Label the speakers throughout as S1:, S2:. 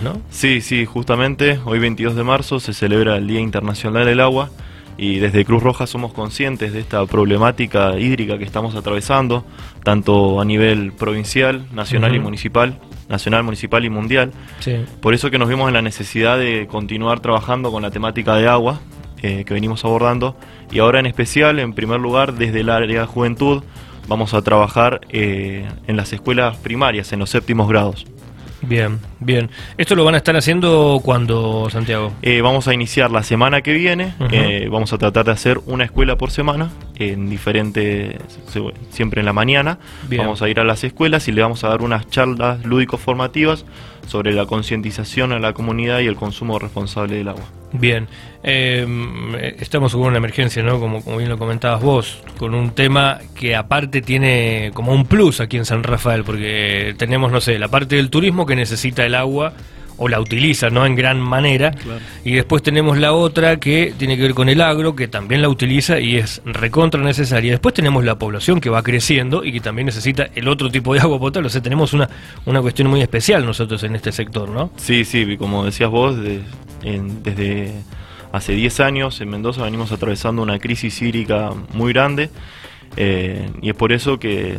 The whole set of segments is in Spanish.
S1: ¿no?
S2: Sí, sí, justamente hoy 22 de marzo se celebra el Día Internacional del Agua y desde Cruz Roja somos conscientes de esta problemática hídrica que estamos atravesando, tanto a nivel provincial, nacional y municipal, nacional, municipal y mundial.
S1: Sí.
S2: Por eso que nos vimos en la necesidad de continuar trabajando con la temática de agua eh, que venimos abordando y ahora en especial, en primer lugar, desde el área de juventud, vamos a trabajar eh, en las escuelas primarias, en los séptimos grados.
S1: Bien, bien. ¿Esto lo van a estar haciendo cuando, Santiago?
S2: Eh, vamos a iniciar la semana que viene. Eh, vamos a tratar de hacer una escuela por semana, en diferentes, siempre en la mañana.
S1: Bien.
S2: Vamos a ir a las escuelas y le vamos a dar unas charlas lúdico-formativas sobre la concientización a la comunidad y el consumo responsable del agua.
S1: Bien. Eh, estamos con una emergencia, ¿no? Como, como bien lo comentabas vos, con un tema que aparte tiene como un plus aquí en San Rafael, porque tenemos, no sé, la parte del turismo que necesita el agua o la utiliza, ¿no? En gran manera.
S2: Claro.
S1: Y después tenemos la otra que tiene que ver con el agro, que también la utiliza y es recontra necesaria. Después tenemos la población que va creciendo y que también necesita el otro tipo de agua potable. O sea, tenemos una, una cuestión muy especial nosotros en este sector, ¿no?
S2: Sí, sí, como decías vos, de- en- desde hace 10 años en Mendoza venimos atravesando una crisis hídrica muy grande eh, y es por eso que,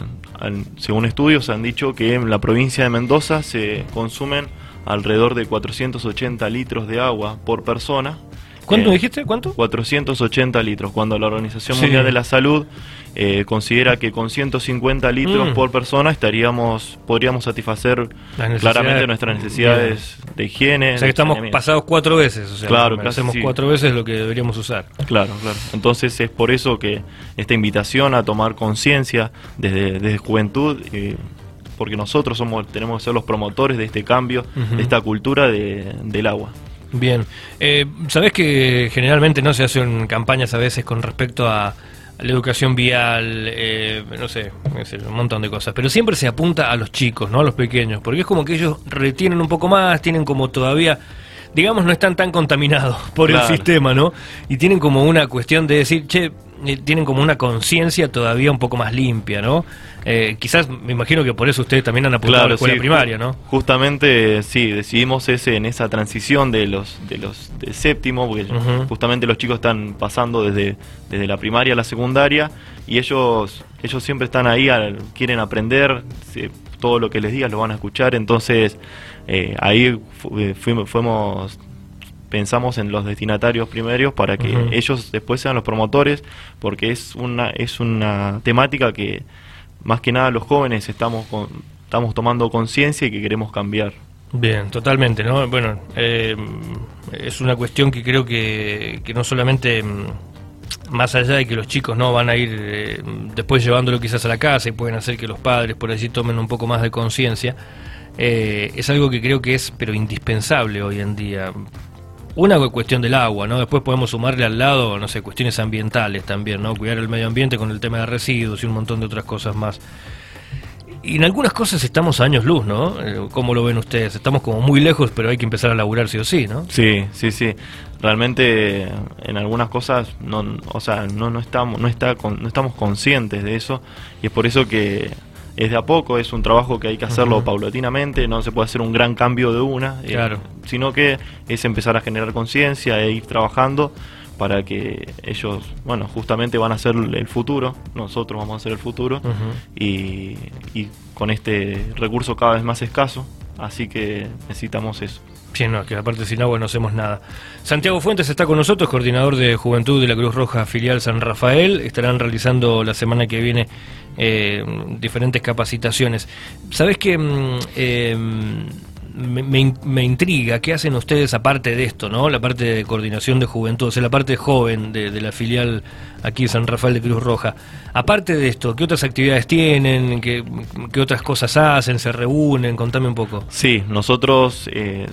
S2: según estudios, han dicho que en la provincia de Mendoza se consumen alrededor de 480 litros de agua por persona.
S1: ¿Cuánto
S2: Eh,
S1: dijiste? ¿Cuánto?
S2: 480 litros, cuando la Organización
S1: Sí.
S2: Mundial de la Salud eh, considera que con 150 litros
S1: Mm.
S2: por persona estaríamos podríamos satisfacer claramente nuestras necesidades de higiene.
S1: O sea que estamos pasados cuatro veces, o sea,
S2: Claro, casi
S1: hacemos
S2: sí.
S1: cuatro veces lo que deberíamos usar.
S2: Claro, claro. Entonces es por eso que esta invitación a tomar conciencia desde, desde juventud, eh, porque nosotros somos tenemos que ser los promotores de este cambio, de esta cultura de- del agua.
S1: Bien, eh, sabés que generalmente no se hacen campañas a veces con respecto a, la educación vial, eh, no sé, un montón de cosas, pero siempre se apunta a los chicos, no a los pequeños, porque es como que ellos retienen un poco más, tienen como todavía, digamos, no están tan contaminados por el sistema, ¿no? Y tienen como una cuestión de decir, che, tienen como una conciencia todavía un poco más limpia, ¿no? Eh, quizás me imagino que por eso ustedes también han apuntado a la escuela
S2: sí,
S1: primaria, ¿no?
S2: Justamente, sí, decidimos ese, en esa transición de los de los de séptimo, porque justamente los chicos están pasando desde, desde la primaria a la secundaria y ellos ellos siempre están ahí, quieren aprender, se- todo lo que les digas lo van a escuchar, entonces eh, ahí fu- eh, fuimos, fuimos pensamos en los destinatarios primarios para que ellos después sean los promotores, porque es una es una temática que más que nada los jóvenes estamos con- estamos tomando conciencia y que queremos cambiar.
S1: Bien, totalmente, ¿no? Bueno, eh, es una cuestión que creo que, que no solamente, mm, más allá de que los chicos no van a ir eh, después llevándolo quizás a la casa y pueden hacer que los padres por allí tomen un poco más de conciencia, eh, es algo que creo que es, pero indispensable hoy en día. Una cuestión del agua, ¿no? Después podemos sumarle al lado, no sé, cuestiones ambientales también, ¿no? Cuidar el medio ambiente con el tema de residuos y un montón de otras cosas más. Y en algunas cosas estamos a años luz, ¿no? Eh, ¿Cómo lo ven ustedes? Estamos como muy lejos, pero hay que empezar a laburar sí o sí, ¿no?
S2: Sí, sí, sí. Realmente en algunas cosas no, o sea, no, no estamos, no está, con- no estamos conscientes de eso y es por eso que es de a poco, es un trabajo que hay que hacerlo paulatinamente, no se puede hacer un gran cambio de una, eh, sino que es empezar a generar conciencia e ir trabajando para que ellos, bueno, justamente van a ser el futuro, nosotros vamos a ser el futuro y con este recurso cada vez más escaso, así que necesitamos eso.
S1: Sí, no, que aparte sin agua no hacemos nada. Santiago Fuentes está con nosotros, coordinador de Juventud de la Cruz Roja Filial San Rafael. Estarán realizando la semana que viene eh, diferentes capacitaciones. ¿Sabés que me, me in- me intriga qué hacen ustedes aparte de esto, ¿no? La parte de coordinación de juventud, o sea, la parte joven de, la filial aquí San Rafael de Cruz Roja. Aparte de esto, ¿qué otras actividades tienen? ¿Qué, qué otras cosas hacen? ¿Se reúnen? Contame un poco.
S2: Sí, nosotros eh,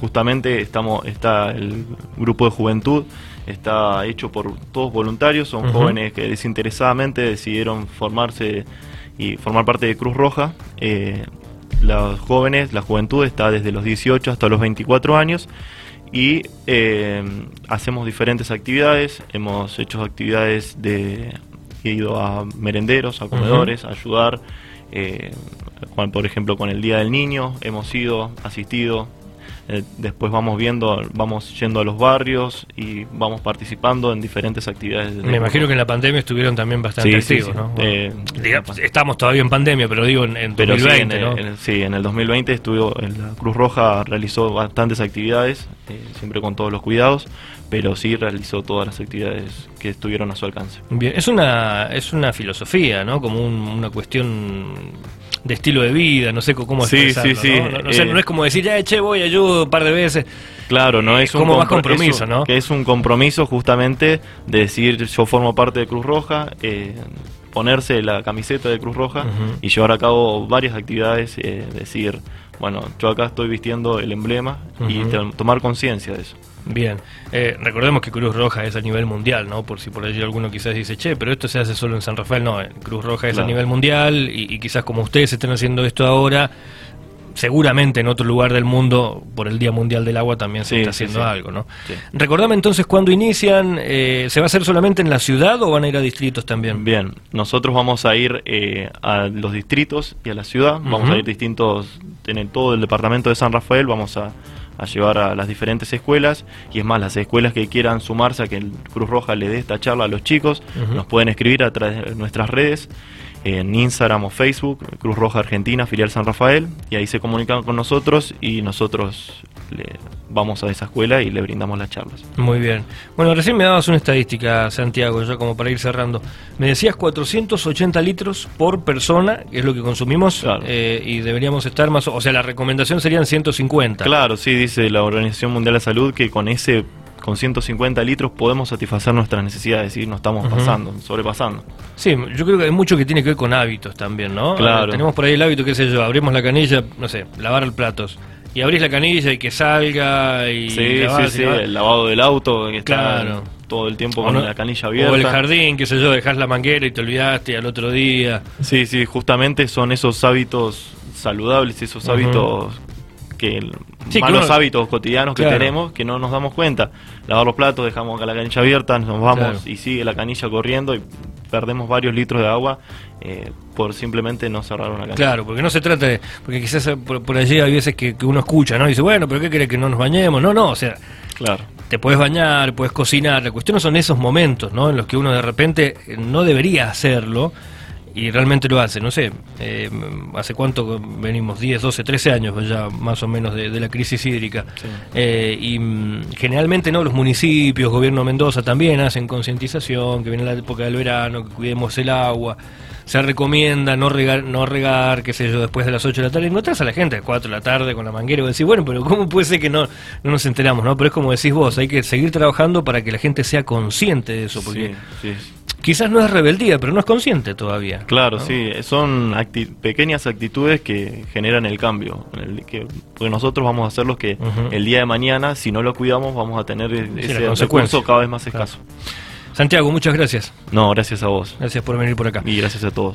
S2: justamente estamos, está el grupo de juventud, está hecho por todos voluntarios, son jóvenes que desinteresadamente decidieron formarse y formar parte de Cruz Roja. Eh, los jóvenes, la juventud está desde los 18 hasta los 24 años y eh, hacemos diferentes actividades, hemos hecho actividades de he ido a merenderos, a comedores, a ayudar, eh, por ejemplo con el Día del Niño. Hemos ido, asistido, Eh, después vamos viendo, vamos yendo a los barrios y vamos participando en diferentes actividades.
S1: Me imagino que en la pandemia estuvieron también bastante activos, ¿no? Eh, estamos todavía en pandemia, pero digo en, 2020,
S2: sí, en, sí, en el 2020 estuvo, la Cruz Roja realizó bastantes actividades, eh, siempre con todos los cuidados, pero sí realizó todas las actividades que estuvieron a su alcance.
S1: Bien, es una, es una filosofía, ¿no? Como una cuestión de estilo de vida, no sé cómo
S2: sí, sí, sí.
S1: ¿no? Eh, no, es como decir, ya, che, voy, ayudo un par de veces.
S2: Claro, no es,
S1: como más compromiso, ¿no?
S2: Que es un compromiso justamente de decir, yo formo parte de Cruz Roja, eh, ponerse la camiseta de Cruz Roja y llevar a cabo varias actividades, eh, decir, bueno, yo acá estoy vistiendo el emblema y tomar conciencia de eso.
S1: Bien, eh, recordemos que Cruz Roja es a nivel mundial, ¿no? Por si por allí alguno quizás dice, che, pero esto se hace solo en San Rafael. No, eh, Cruz Roja es a nivel mundial y, quizás como ustedes estén haciendo esto ahora, seguramente en otro lugar del mundo, por el Día Mundial del Agua, también se está haciendo algo, ¿no? Recordame entonces cuándo inician, eh, ¿se va a hacer solamente en la ciudad o van a ir a distritos también?
S2: Bien, nosotros vamos a ir a los distritos y a la ciudad, vamos a ir distintos, en todo el departamento de San Rafael, vamos a a llevar a las diferentes escuelas y es más, las escuelas que quieran sumarse a que el Cruz Roja le dé esta charla a los chicos, nos pueden escribir a través de nuestras redes en Instagram o Facebook, Cruz Roja Argentina, filial San Rafael, y ahí se comunican con nosotros y nosotros le vamos a esa escuela y le brindamos las charlas.
S1: Muy bien. Bueno, recién me dabas una estadística, Santiago, ya como para ir cerrando. Me decías 480 litros por persona, que es lo que consumimos, eh, y deberíamos estar más, o sea, la recomendación serían 150.
S2: Claro, sí, dice la Organización Mundial de la Salud que con ese con 150 litros podemos satisfacer nuestras necesidades y no estamos pasando, sobrepasando.
S1: Sí, yo creo que hay mucho que tiene que ver con hábitos también, ¿no?
S2: Claro.
S1: tenemos por ahí el hábito, qué sé yo, abrimos la canilla, no sé, lavar el platos. Y abrís la canilla y que salga y...
S2: Sí, sí, sí, el lavado del auto, que está todo el tiempo con la canilla abierta.
S1: O el jardín, qué sé yo, dejás la manguera y te olvidaste al otro día.
S2: Sí, sí, justamente son esos hábitos saludables, esos hábitos que malos hábitos cotidianos que tenemos que no nos damos cuenta. Lavar los platos, dejamos la canilla abierta, nos vamos y sigue la canilla corriendo y perdemos varios litros de agua eh, por simplemente no cerrar una canilla.
S1: Claro, porque no se trata de. Porque quizás por, allí hay veces que, uno escucha, ¿no? Y dice, bueno, pero ¿qué quiere que no nos bañemos? No, no, o sea.
S2: Claro.
S1: Te puedes bañar, puedes cocinar. La cuestión son esos momentos, ¿no? En los que uno de repente no debería hacerlo y realmente lo hace. No sé, eh, ¿hace cuánto venimos? 10, 12, 13 años ya más o menos de, la crisis hídrica. Eh, y mm, generalmente no los municipios, gobierno de Mendoza también hacen concientización, que viene la época del verano, que cuidemos el agua. Se recomienda no regar, no regar, qué sé yo, después de las 8 de la tarde. no a la gente a las 4 de la tarde con la manguera y decir, bueno, pero ¿cómo puede ser que no, no nos enteramos? no Pero es como decís vos, hay que seguir trabajando para que la gente sea consciente de eso. Porque sí, sí quizás no es rebeldía, pero no es consciente todavía.
S2: Claro, sí, son pequeñas actitudes que generan el cambio. que, porque nosotros vamos a hacer los que el día de mañana, si no lo cuidamos, vamos a tener ese recurso cada vez más escaso.
S1: Santiago, muchas gracias.
S2: No, gracias a vos.
S1: Gracias por venir por acá.
S2: Y gracias a todos.